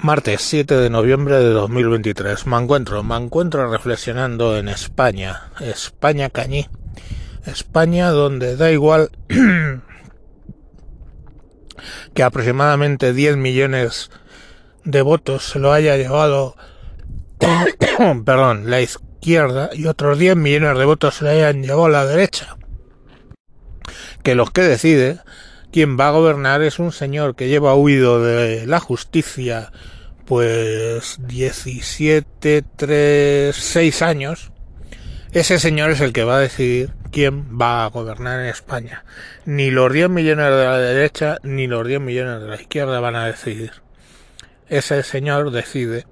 Martes 7 de noviembre de 2023. Me encuentro, me encuentro reflexionando en España. España cañí. España donde da igual que aproximadamente 10 millones de votos se lo haya llevado perdón, la izquierda y otros 10 millones de votos se lo hayan llevado la derecha. Que los que decide quien va a gobernar es un señor que lleva huido de la justicia pues 17, 3, 6 años. Ese señor es el que va a decidir quién va a gobernar en España. Ni los 10 millones de la derecha ni los 10 millones de la izquierda van a decidir. Ese señor decide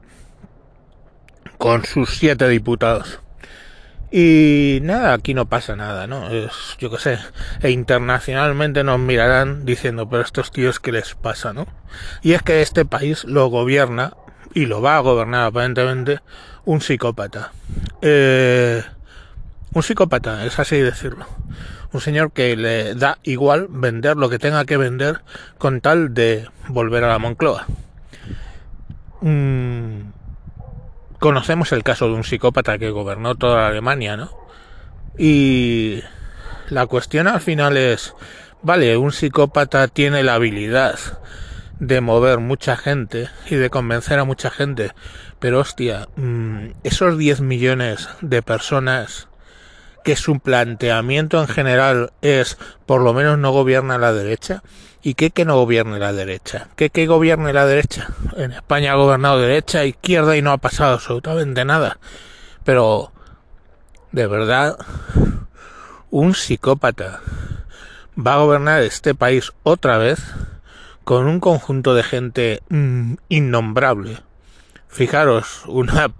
con sus siete diputados. Y nada, aquí no pasa nada, ¿no? Es, yo qué sé, e internacionalmente nos mirarán diciendo, pero estos tíos, ¿qué les pasa, no? Y es que este país lo gobierna, y lo va a gobernar aparentemente, un psicópata. Eh, un psicópata, es así decirlo. Un señor que le da igual vender lo que tenga que vender con tal de volver a la Moncloa. Mm, conocemos el caso de un psicópata que gobernó toda Alemania, ¿no? Y la cuestión al final es, vale, un psicópata tiene la habilidad de mover mucha gente y de convencer a mucha gente, pero hostia, mm, esos 10 millones de personas que su planteamiento en general es por lo menos no gobierna la derecha. ¿Y qué que no gobierne la derecha? ¿Qué que gobierne la derecha? En España ha gobernado derecha, izquierda y no ha pasado absolutamente nada. Pero, de verdad, un psicópata va a gobernar este país otra vez con un conjunto de gente mm, innombrable Fijaros, una,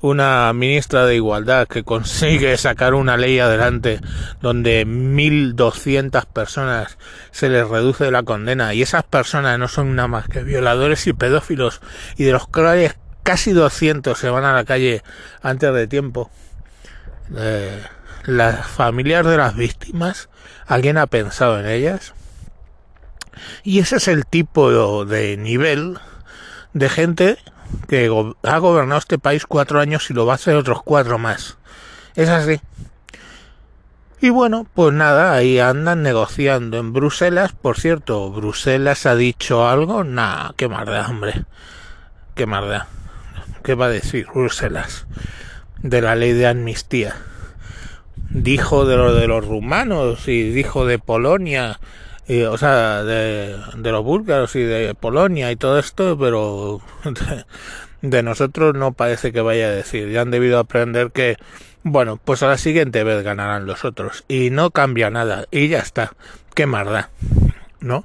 una ministra de Igualdad que consigue sacar una ley adelante donde 1.200 personas se les reduce la condena y esas personas no son nada más que violadores y pedófilos y de los cuales casi 200 se van a la calle antes de tiempo. Eh, las familias de las víctimas, ¿alguien ha pensado en ellas? Y ese es el tipo de nivel de gente que ha gobernado este país cuatro años y lo va a hacer otros cuatro más. Es así. Y bueno, pues nada, ahí andan negociando en Bruselas. Por cierto, ¿Bruselas ha dicho algo? Nah, qué marda, hombre. Qué marda. ¿Qué va a decir Bruselas? De la ley de amnistía. Dijo de lo de los rumanos y dijo de Polonia o sea, de, los búlgaros y de Polonia y todo esto, pero de, nosotros no parece que vaya a decir. Ya han debido aprender que, bueno, pues a la siguiente vez ganarán los otros. Y no cambia nada. Y ya está. Qué marda. ¿No?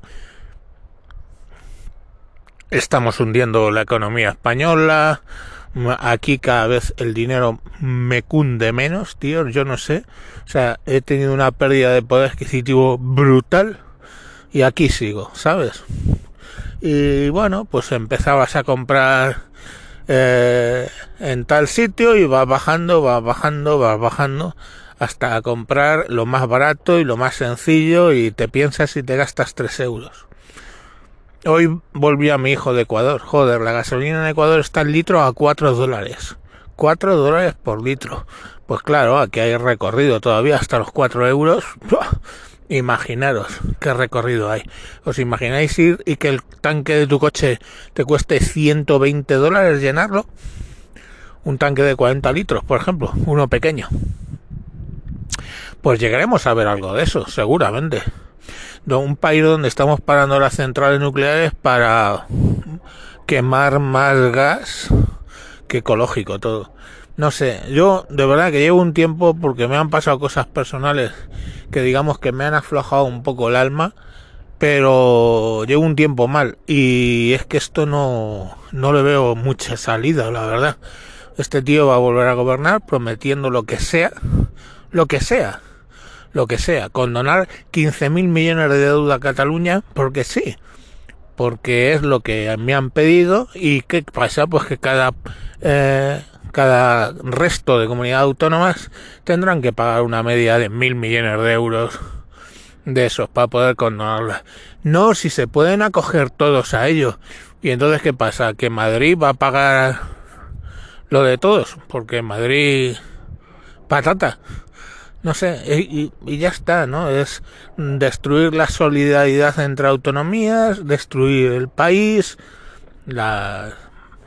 Estamos hundiendo la economía española. Aquí cada vez el dinero me cunde menos, tío. Yo no sé. O sea, he tenido una pérdida de poder adquisitivo brutal y aquí sigo, ¿sabes? Y bueno, pues empezabas a comprar eh, en tal sitio y vas bajando, vas bajando, vas bajando hasta comprar lo más barato y lo más sencillo y te piensas si te gastas 3 euros. Hoy volví a mi hijo de Ecuador. Joder, la gasolina en Ecuador está el litro a 4 dólares. 4 dólares por litro. Pues claro, aquí hay recorrido todavía hasta los 4 euros. Imaginaros qué recorrido hay. ¿Os imagináis ir y que el tanque de tu coche te cueste 120 dólares llenarlo? Un tanque de 40 litros, por ejemplo, uno pequeño. Pues llegaremos a ver algo de eso, seguramente. Un país donde estamos parando las centrales nucleares para quemar más gas que ecológico todo. No sé, yo de verdad que llevo un tiempo porque me han pasado cosas personales que digamos que me han aflojado un poco el alma, pero llevo un tiempo mal y es que esto no, no le veo mucha salida, la verdad. Este tío va a volver a gobernar prometiendo lo que sea, lo que sea, lo que sea, condonar 15 mil millones de deuda a Cataluña porque sí, porque es lo que me han pedido y qué pasa pues que cada eh, cada resto de comunidades autónomas tendrán que pagar una media de mil millones de euros de esos para poder condonarla. No, si se pueden acoger todos a ello Y entonces, ¿qué pasa? Que Madrid va a pagar lo de todos, porque Madrid patata. No sé, y, y, ya está, ¿no? Es destruir la solidaridad entre autonomías, destruir el país, la,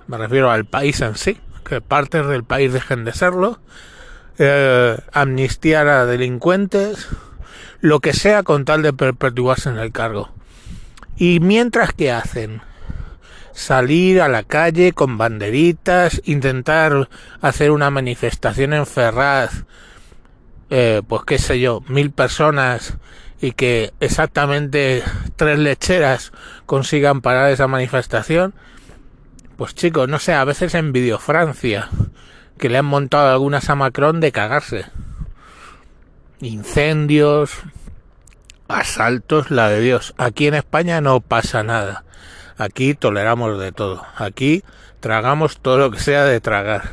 me refiero al país en sí, que partes del país dejen de serlo, eh, amnistiar a delincuentes, lo que sea con tal de perpetuarse en el cargo. Y mientras que hacen, salir a la calle con banderitas, intentar hacer una manifestación en Ferraz, eh, pues qué sé yo, mil personas y que exactamente tres lecheras consigan parar esa manifestación, pues chicos, no sé, a veces envidio Francia, que le han montado algunas a Macron de cagarse. Incendios, asaltos, la de Dios. Aquí en España no pasa nada. Aquí toleramos de todo. Aquí tragamos todo lo que sea de tragar.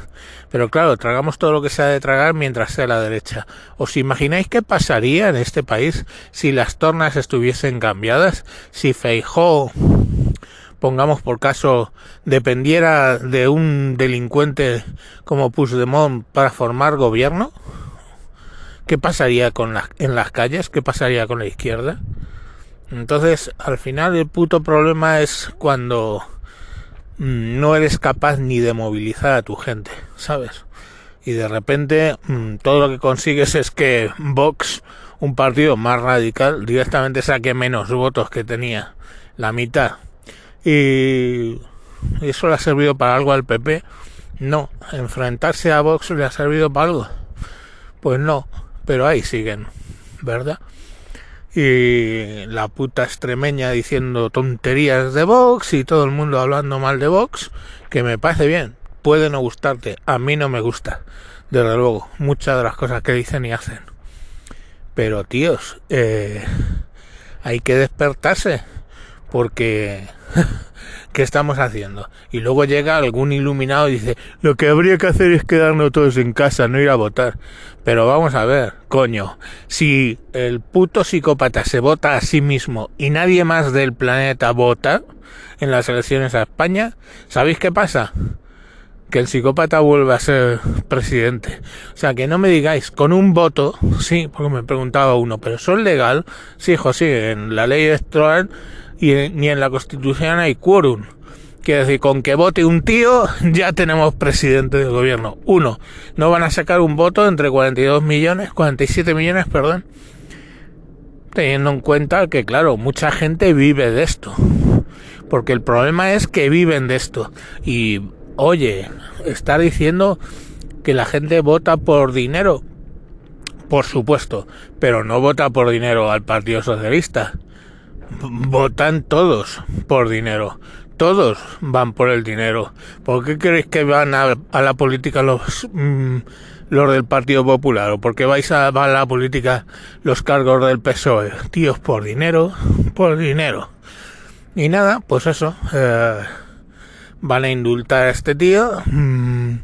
Pero claro, tragamos todo lo que sea de tragar mientras sea la derecha. ¿Os imagináis qué pasaría en este país si las tornas estuviesen cambiadas? Si Feijó, pongamos por caso, dependiera de un delincuente como Puigdemont para formar gobierno? ¿Qué pasaría con la, en las calles? ¿Qué pasaría con la izquierda? Entonces, al final el puto problema es cuando no eres capaz ni de movilizar a tu gente, ¿sabes? Y de repente mm, todo lo que consigues es que Vox, un partido más radical, directamente saque menos votos que tenía, la mitad. Y eso le ha servido para algo al PP. No, enfrentarse a Vox le ha servido para algo. Pues no, pero ahí siguen, ¿verdad? Y la puta extremeña diciendo tonterías de Vox y todo el mundo hablando mal de Vox, que me parece bien, puede no gustarte, a mí no me gusta, desde luego, muchas de las cosas que dicen y hacen. Pero tíos, eh, hay que despertarse, porque ¿qué estamos haciendo? Y luego llega algún iluminado y dice, lo que habría que hacer es quedarnos todos en casa, no ir a votar. Pero vamos a ver, coño, si el puto psicópata se vota a sí mismo y nadie más del planeta vota en las elecciones a España, ¿sabéis qué pasa? que el psicópata vuelve a ser presidente. O sea, que no me digáis, con un voto, sí, porque me preguntaba uno, pero ¿son legal? Sí, hijo, sí, en la ley electoral y ni en la Constitución hay quórum. Quiere decir, con que vote un tío ya tenemos presidente del gobierno. Uno, no van a sacar un voto entre 42 millones, 47 millones, perdón. Teniendo en cuenta que, claro, mucha gente vive de esto. Porque el problema es que viven de esto. Y, oye, está diciendo que la gente vota por dinero. Por supuesto, pero no vota por dinero al Partido Socialista votan todos por dinero. Todos van por el dinero. ¿Por qué creéis que van a, la política los, mm, los del Partido Popular? ¿O por qué vais a, la política los cargos del PSOE? Tíos, por dinero, por dinero. Y nada, pues eso. Eh, van a indultar a este tío. Mm,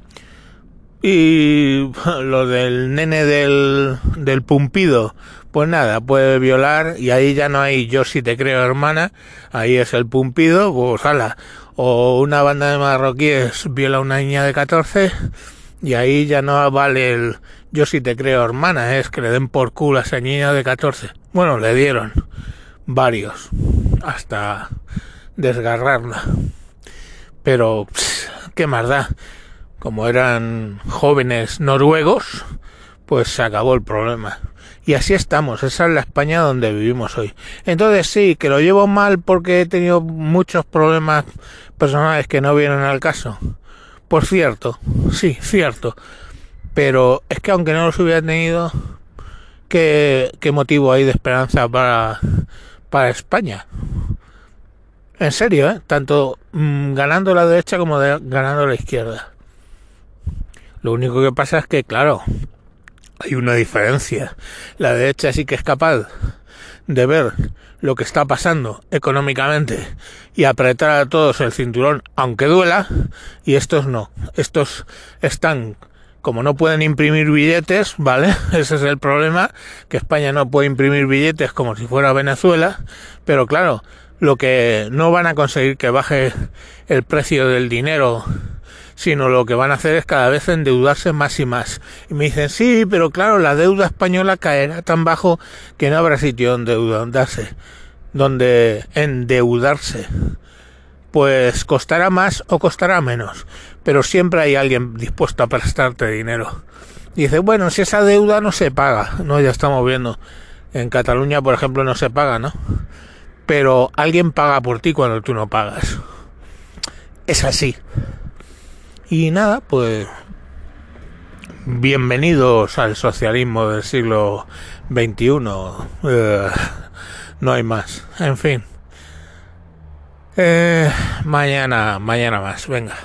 y lo del nene del, del pumpido pues nada, puede violar y ahí ya no hay yo si te creo hermana, ahí es el pumpido, pues ala, o una banda de marroquíes viola a una niña de 14 y ahí ya no vale el yo si te creo hermana, es que le den por culo a esa niña de 14. Bueno, le dieron varios hasta desgarrarla. Pero, qué más da. Como eran jóvenes noruegos, pues se acabó el problema. Y así estamos, esa es la España donde vivimos hoy. Entonces sí, que lo llevo mal porque he tenido muchos problemas personales que no vienen al caso. Por cierto, sí, cierto. Pero es que aunque no los hubiera tenido, ¿qué, motivo hay de esperanza para, para España? En serio, ¿eh? Tanto mm, ganando la derecha como ganando la izquierda. Lo único que pasa es que, claro, hay una diferencia. La derecha sí que es capaz de ver lo que está pasando económicamente y apretar a todos el cinturón aunque duela y estos no. Estos están como no pueden imprimir billetes, ¿vale? Ese es el problema, que España no puede imprimir billetes como si fuera Venezuela, pero claro, lo que no van a conseguir que baje el precio del dinero, sino lo que van a hacer es cada vez endeudarse más y más. Y me dicen, sí, pero claro, la deuda española caerá tan bajo que no habrá sitio donde endeudarse, donde endeudarse. Pues costará más o costará menos, pero siempre hay alguien dispuesto a prestarte dinero. Dice, bueno, si esa deuda no se paga, no, ya estamos viendo. En Cataluña, por ejemplo, no se paga, ¿no? Pero alguien paga por ti cuando tú no pagas. Es así. Y nada, pues bienvenidos al socialismo del siglo XXI. Eh, no hay más. En fin. Eh, mañana, mañana más. Venga.